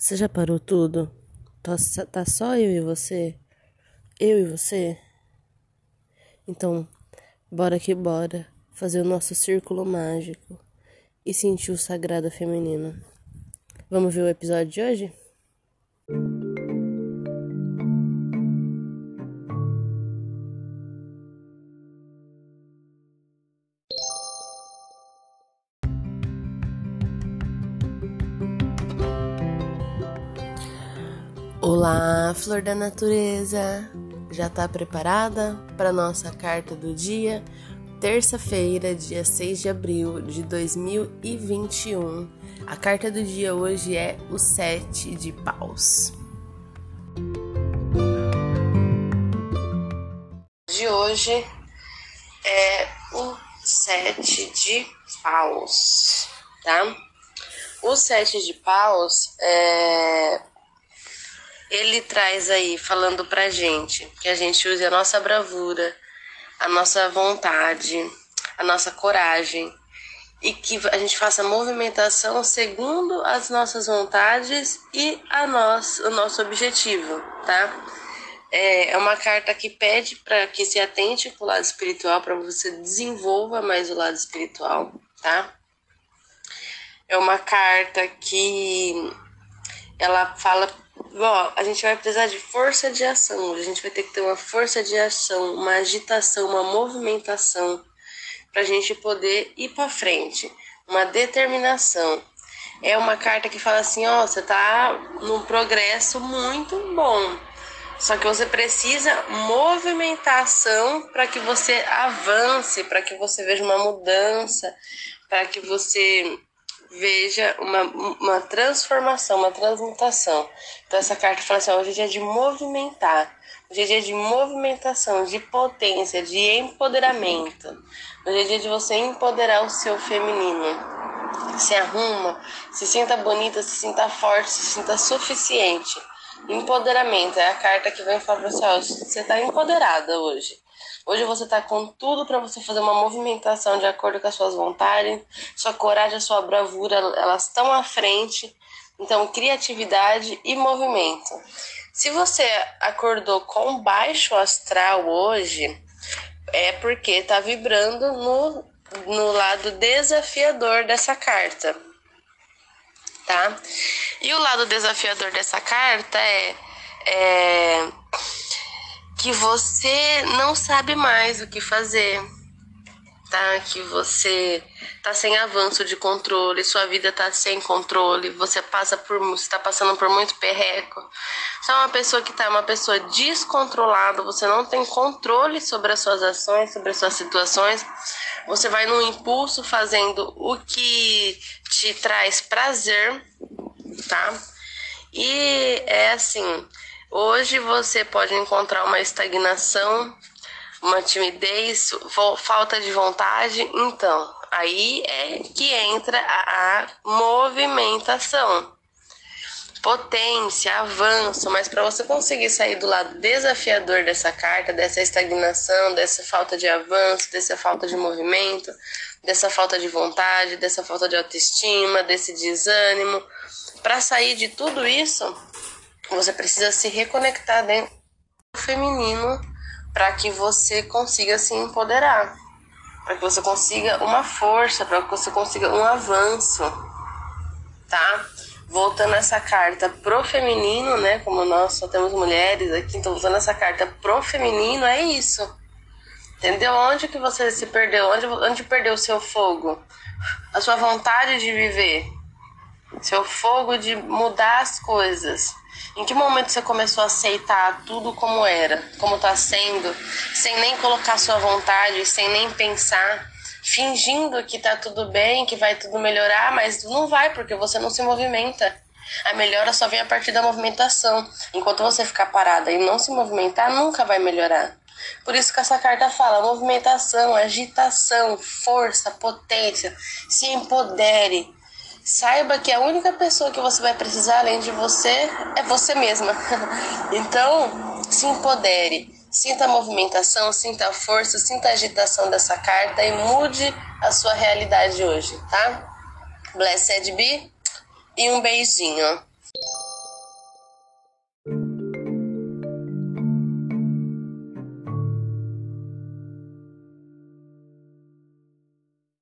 Você já parou tudo? Tá, tá só eu e você? Eu e você? Então, bora que bora fazer o nosso círculo mágico e sentir o sagrado feminino. Vamos ver o episódio de hoje? Olá, flor da natureza! Já está preparada para nossa carta do dia? Terça-feira, dia 6 de abril de 2021. A carta do dia hoje é o Sete de Paus. De hoje é o Sete de Paus, tá? O Sete de Paus é ele traz aí, falando pra gente, que a gente use a nossa bravura, a nossa vontade, a nossa coragem e que a gente faça movimentação segundo as nossas vontades e a nosso, o nosso objetivo, tá? É, é uma carta que pede para que se atente para o lado espiritual, para você desenvolva mais o lado espiritual, tá? É uma carta que ela fala Ó, a gente vai precisar de força de ação. A gente vai ter que ter uma força de ação, uma agitação, uma movimentação para a gente poder ir para frente. Uma determinação. É uma carta que fala assim: ó, você tá num progresso muito bom. Só que você precisa movimentação para que você avance, para que você veja uma mudança, para que você veja uma, uma transformação, uma transmutação. Então essa carta fala assim, hoje é dia de movimentar, hoje é dia de movimentação, de potência, de empoderamento. Hoje é dia de você empoderar o seu feminino. Se arruma, se sinta bonita, se sinta forte, se sinta suficiente. Empoderamento é a carta que vem falar para você, você está empoderada hoje. Hoje você está com tudo para você fazer uma movimentação de acordo com as suas vontades, sua coragem, a sua bravura, elas estão à frente. Então, criatividade e movimento. Se você acordou com baixo astral hoje, é porque está vibrando no, no lado desafiador dessa carta, tá? E o lado desafiador dessa carta é, é que você não sabe mais o que fazer, tá? Que você tá sem avanço de controle, sua vida tá sem controle, você passa por, você tá passando por muito perreco. Você é uma pessoa que tá uma pessoa descontrolada, você não tem controle sobre as suas ações, sobre as suas situações. Você vai no impulso fazendo o que te traz prazer, tá? E é assim, Hoje você pode encontrar uma estagnação, uma timidez, falta de vontade. Então, aí é que entra a, movimentação. Potência, avanço, mas para você conseguir sair do lado desafiador dessa carta, dessa estagnação, dessa falta de avanço, dessa falta de movimento, dessa falta de vontade, dessa falta de autoestima, desse desânimo, para sair de tudo isso, você precisa se reconectar dentro do feminino para que você consiga se empoderar, para que você consiga uma força, para que você consiga um avanço, tá? Voltando essa carta pro feminino, né? Como nós só temos mulheres aqui, então voltando essa carta pro feminino, é isso. Entendeu? Onde que você se perdeu? Onde, onde perdeu o seu fogo? A sua vontade de viver? Seu fogo de mudar as coisas? Em que momento você começou a aceitar tudo como era, como está sendo, sem nem colocar sua vontade, sem nem pensar, fingindo que tá tudo bem, que vai tudo melhorar, mas não vai porque você não se movimenta. A melhora só vem a partir da movimentação. Enquanto você ficar parada e não se movimentar, nunca vai melhorar. Por isso que essa carta fala: movimentação, agitação, força, potência, se empodere, Saiba que a única pessoa que você vai precisar além de você é você mesma. então, se empodere, sinta a movimentação, sinta a força, sinta a agitação dessa carta e mude a sua realidade hoje, tá? Blessed be e um beijinho.